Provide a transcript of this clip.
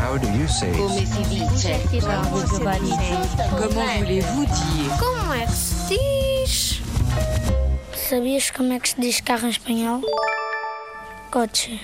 How do you say? Come si dice? Como voulez-vous dire Como é que se diz? Sabias como é que se diz carro em espanhol? Coche.